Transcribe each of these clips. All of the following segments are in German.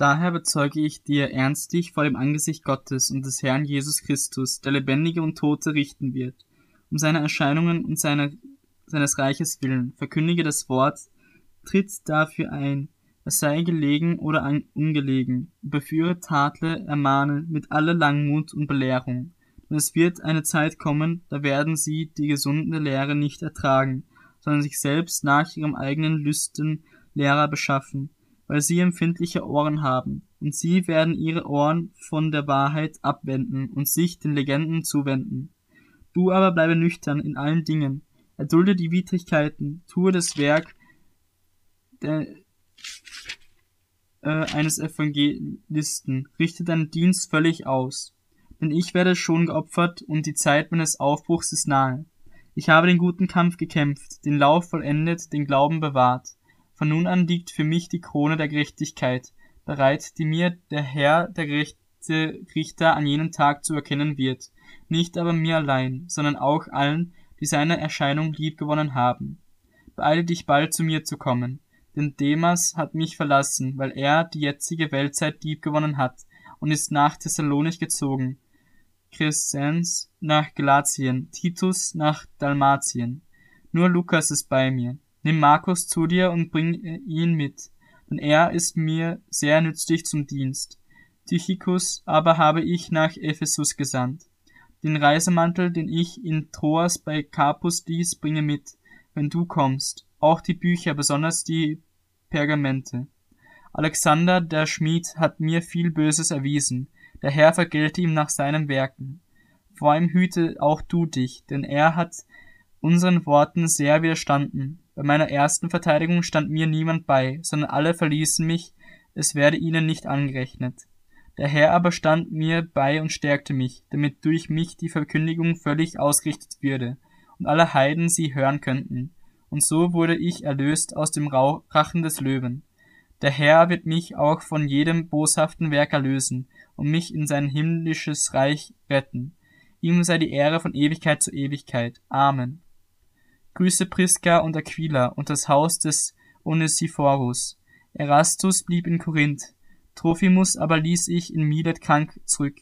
Daher bezeuge ich dir ernstlich vor dem Angesicht Gottes und des Herrn Jesus Christus, der Lebendige und Tote richten wird, um seine Erscheinungen und seine, seines Reiches willen, verkündige das Wort, tritt dafür ein, es sei gelegen oder ungelegen, überführe, tadle, ermahne mit aller Langmut und Belehrung. Denn es wird eine Zeit kommen, da werden sie die gesunde Lehre nicht ertragen, sondern sich selbst nach ihrem eigenen Lüsten Lehrer beschaffen, weil sie empfindliche Ohren haben, und sie werden ihre Ohren von der Wahrheit abwenden und sich den Legenden zuwenden. Du aber bleibe nüchtern in allen Dingen, erdulde die Widrigkeiten, tue das Werk der, äh, eines Evangelisten, richte deinen Dienst völlig aus. Denn ich werde schon geopfert und die Zeit meines Aufbruchs ist nahe. Ich habe den guten Kampf gekämpft, den Lauf vollendet, den Glauben bewahrt. Von nun an liegt für mich die Krone der Gerechtigkeit, bereit, die mir der Herr, der gerechte Richter an jenem Tag zu erkennen wird, nicht aber mir allein, sondern auch allen, die seine Erscheinung liebgewonnen haben. Beeile dich bald zu mir zu kommen, denn Demas hat mich verlassen, weil er die jetzige Weltzeit liebgewonnen hat und ist nach Thessalonich gezogen, Crescens nach Galatien, Titus nach Dalmatien. Nur Lukas ist bei mir. Nimm Markus zu dir und bring ihn mit, denn er ist mir sehr nützlich zum Dienst. Tychicus aber habe ich nach Ephesus gesandt. Den Reisemantel, den ich in Troas bei Carpus ließ, bringe mit, wenn du kommst, auch die Bücher, besonders die Pergamente. Alexander, der Schmied, hat mir viel Böses erwiesen, der Herr vergelte ihm nach seinen Werken. Vor ihm hüte auch du dich, denn er hat unseren Worten sehr widerstanden. Bei meiner ersten Verteidigung stand mir niemand bei, sondern alle verließen mich, es werde ihnen nicht angerechnet. Der Herr aber stand mir bei und stärkte mich, damit durch mich die Verkündigung völlig ausgerichtet würde und alle Heiden sie hören könnten. Und so wurde ich erlöst aus dem Rachen des Löwen. Der Herr wird mich auch von jedem boshaften Werk erlösen und mich in sein himmlisches Reich retten. Ihm sei die Ehre von Ewigkeit zu Ewigkeit. Amen. Grüße Priska und Aquila und das Haus des Onesiphorus. Erastus blieb in Korinth, Trophimus aber ließ ich in Milet krank zurück.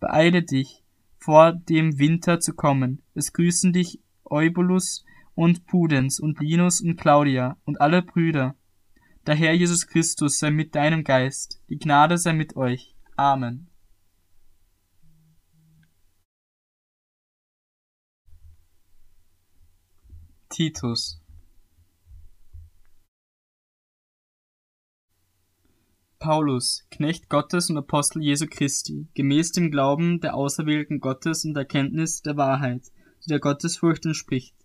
Beeile dich, vor dem Winter zu kommen. Es grüßen dich Eubulus und Pudens und Linus und Claudia und alle Brüder. Der Herr Jesus Christus sei mit deinem Geist. Die Gnade sei mit euch. Amen. Titus Paulus, Knecht Gottes und Apostel Jesu Christi, gemäß dem Glauben der Auserwählten Gottes und der Kenntnis der Wahrheit, die der Gottesfurcht entspricht,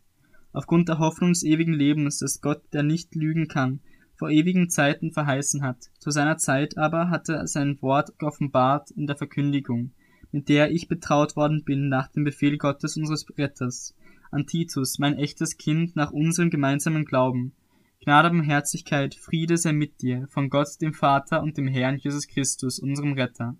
aufgrund der Hoffnung des ewigen Lebens, das Gott, der nicht lügen kann, vor ewigen Zeiten verheißen hat. Zu seiner Zeit aber hat er sein Wort geoffenbart in der Verkündigung, mit der ich betraut worden bin nach dem Befehl Gottes unseres Retters, an Titus, mein echtes Kind nach unserem gemeinsamen Glauben. Gnade, Barmherzigkeit, Friede sei mit dir, von Gott dem Vater und dem Herrn Jesus Christus, unserem Retter.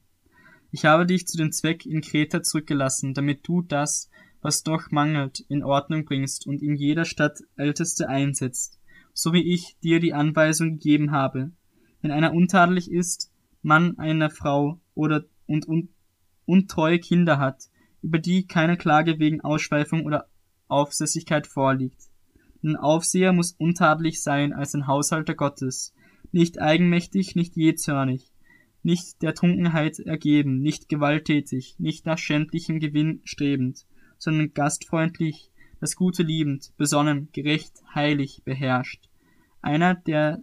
Ich habe dich zu dem Zweck in Kreta zurückgelassen, damit du das, was doch mangelt, in Ordnung bringst und in jeder Stadt Älteste einsetzt, so wie ich dir die Anweisung gegeben habe. Wenn einer untadelig ist, Mann einer Frau oder und, und untreue Kinder hat, über die keine Klage wegen Ausschweifung oder Aufsässigkeit vorliegt. Ein Aufseher muss untadelig sein als ein Haushalter Gottes, nicht eigenmächtig, nicht jähzornig, nicht der Trunkenheit ergeben, nicht gewalttätig, nicht nach schändlichem Gewinn strebend, sondern gastfreundlich, das Gute liebend, besonnen, gerecht, heilig, beherrscht. Einer, der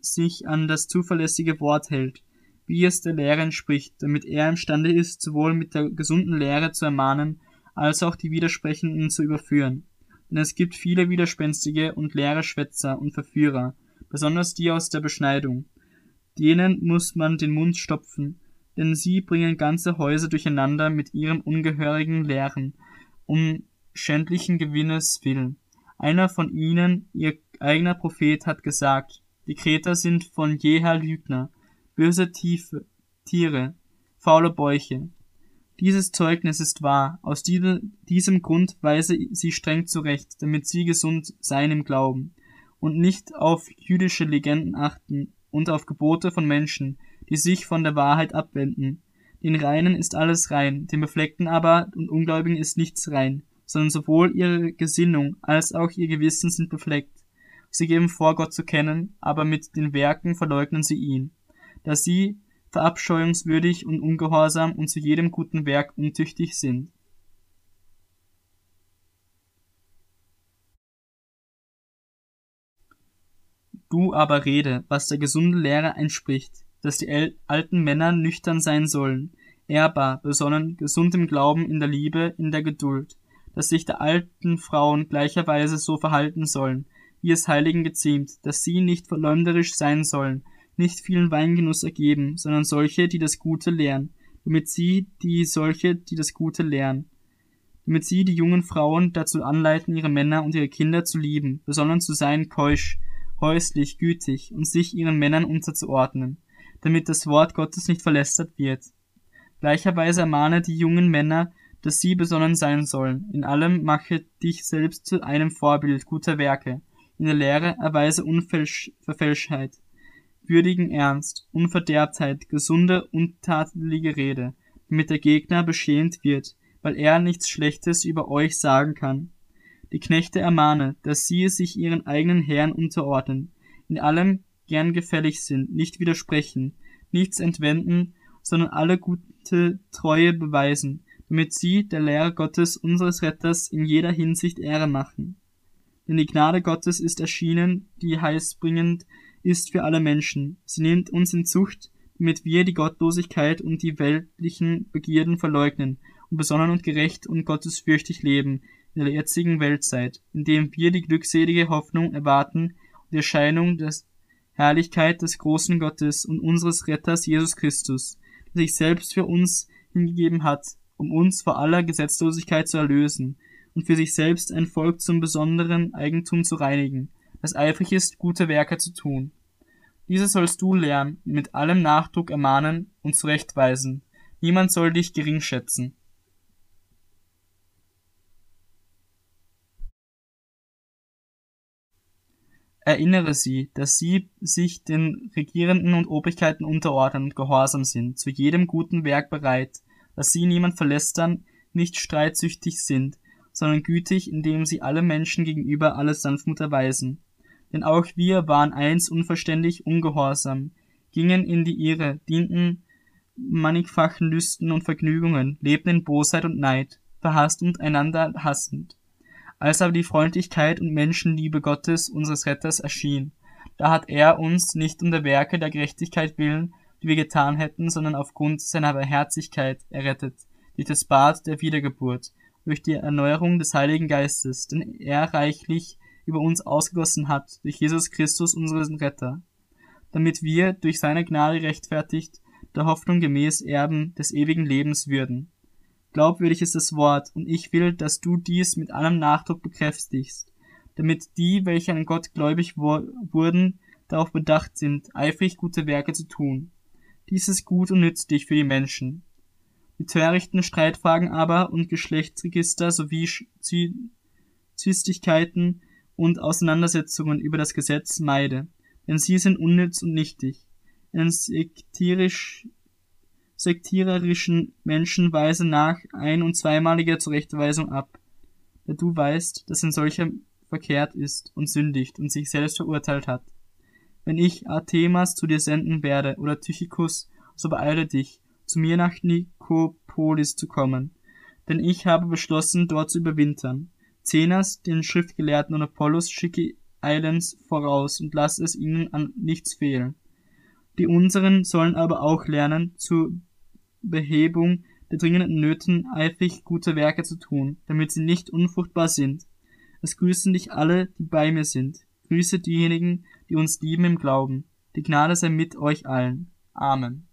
sich an das zuverlässige Wort hält, wie es der Lehre entspricht, damit er imstande ist, sowohl mit der gesunden Lehre zu ermahnen, als auch die Widersprechenden zu überführen. Denn es gibt viele widerspenstige und leere Schwätzer und Verführer, besonders die aus der Beschneidung. Denen muss man den Mund stopfen, denn sie bringen ganze Häuser durcheinander mit ihren ungehörigen Lehren, um schändlichen Gewinnes willen. Einer von ihnen, ihr eigener Prophet, hat gesagt, die Kreter sind von jeher Lügner, böse Tiefe, Tiere, faule Bäuche. Dieses Zeugnis ist wahr, aus diesem Grund weise sie streng zurecht, damit sie gesund seien im Glauben und nicht auf jüdische Legenden achten und auf Gebote von Menschen, die sich von der Wahrheit abwenden. Den Reinen ist alles rein, den Befleckten aber und Ungläubigen ist nichts rein, sondern sowohl ihre Gesinnung als auch ihr Gewissen sind befleckt. Sie geben vor, Gott zu kennen, aber mit den Werken verleugnen sie ihn, da sie verabscheuungswürdig und ungehorsam und zu jedem guten Werk untüchtig sind. Du aber rede, was der gesunde Lehre entspricht, dass die alten Männer nüchtern sein sollen, ehrbar, besonnen, gesund im Glauben, in der Liebe, in der Geduld, dass sich der alten Frauen gleicherweise so verhalten sollen, wie es Heiligen geziemt, dass sie nicht verleumderisch sein sollen, nicht vielen Weingenuss ergeben, sondern solche, die das Gute lehren, damit sie die solche, die das Gute lehren, damit sie die jungen Frauen dazu anleiten, ihre Männer und ihre Kinder zu lieben, besonnen zu sein, keusch, häuslich, gütig und sich ihren Männern unterzuordnen, damit das Wort Gottes nicht verlästert wird. Gleicherweise ermahne die jungen Männer, dass sie besonnen sein sollen. In allem mache dich selbst zu einem Vorbild guter Werke. In der Lehre erweise Unverfälschheit, würdigen Ernst, Unverderbtheit, gesunde, untadelige Rede, damit der Gegner beschämt wird, weil er nichts Schlechtes über euch sagen kann. Die Knechte ermahne, dass sie sich ihren eigenen Herren unterordnen, in allem gern gefällig sind, nicht widersprechen, nichts entwenden, sondern alle gute Treue beweisen, damit sie der Lehre Gottes unseres Retters in jeder Hinsicht Ehre machen. Denn die Gnade Gottes ist erschienen, die heißbringend ist für alle Menschen. Sie nimmt uns in Zucht, damit wir die Gottlosigkeit und die weltlichen Begierden verleugnen und besonnen und gerecht und gottesfürchtig leben in der jetzigen Weltzeit, indem wir die glückselige Hoffnung erwarten und die Erscheinung der Herrlichkeit des großen Gottes und unseres Retters Jesus Christus, der sich selbst für uns hingegeben hat, um uns vor aller Gesetzlosigkeit zu erlösen und für sich selbst ein Volk zum besonderen Eigentum zu reinigen, das eifrig ist, gute Werke zu tun. Diese sollst du lernen, mit allem Nachdruck ermahnen und zurechtweisen. Niemand soll dich gering schätzen. Erinnere sie, dass sie sich den Regierenden und Obrigkeiten unterordnen und gehorsam sind, zu jedem guten Werk bereit, dass sie niemand verlästern, nicht streitsüchtig sind, sondern gütig, indem sie alle Menschen gegenüber alle Sanftmut erweisen. Denn auch wir waren eins unverständig, ungehorsam, gingen in die Irre, dienten mannigfachen Lüsten und Vergnügungen, lebten in Bosheit und Neid, verhasst und einander hassend. Als aber die Freundlichkeit und Menschenliebe Gottes, unseres Retters, erschien, da hat er uns nicht um der Werke der Gerechtigkeit willen, die wir getan hätten, sondern aufgrund seiner Barmherzigkeit errettet, durch das Bad der Wiedergeburt, durch die Erneuerung des Heiligen Geistes, den er reichlich über uns ausgegossen hat, durch Jesus Christus, unseren Retter, damit wir durch seine Gnade rechtfertigt der Hoffnung gemäß Erben des ewigen Lebens würden. Glaubwürdig ist das Wort, und ich will, dass du dies mit allem Nachdruck bekräftigst, damit die, welche an Gott gläubig wurden, darauf bedacht sind, eifrig gute Werke zu tun. Dies ist gut und nützlich für die Menschen. Die törichten Streitfragen aber und Geschlechtsregister sowie Zwistigkeiten und Auseinandersetzungen über das Gesetz meide, denn sie sind unnütz und nichtig. Einen sektierisch, sektiererischen Menschen weise nach ein- und zweimaliger Zurechtweisung ab, da du weißt, dass ein solcher verkehrt ist und sündigt und sich selbst verurteilt hat. Wenn ich Artemas zu dir senden werde oder Tychicus, so beeile dich, zu mir nach Nikopolis zu kommen, denn ich habe beschlossen, dort zu überwintern. Zenas, den Schriftgelehrten und Apollos schicke eilends voraus und lass es ihnen an nichts fehlen. Die unseren sollen aber auch lernen, zur Behebung der dringenden Nöten eifrig gute Werke zu tun, damit sie nicht unfruchtbar sind. Es grüßen dich alle, die bei mir sind. Grüße diejenigen, die uns lieben im Glauben. Die Gnade sei mit euch allen. Amen.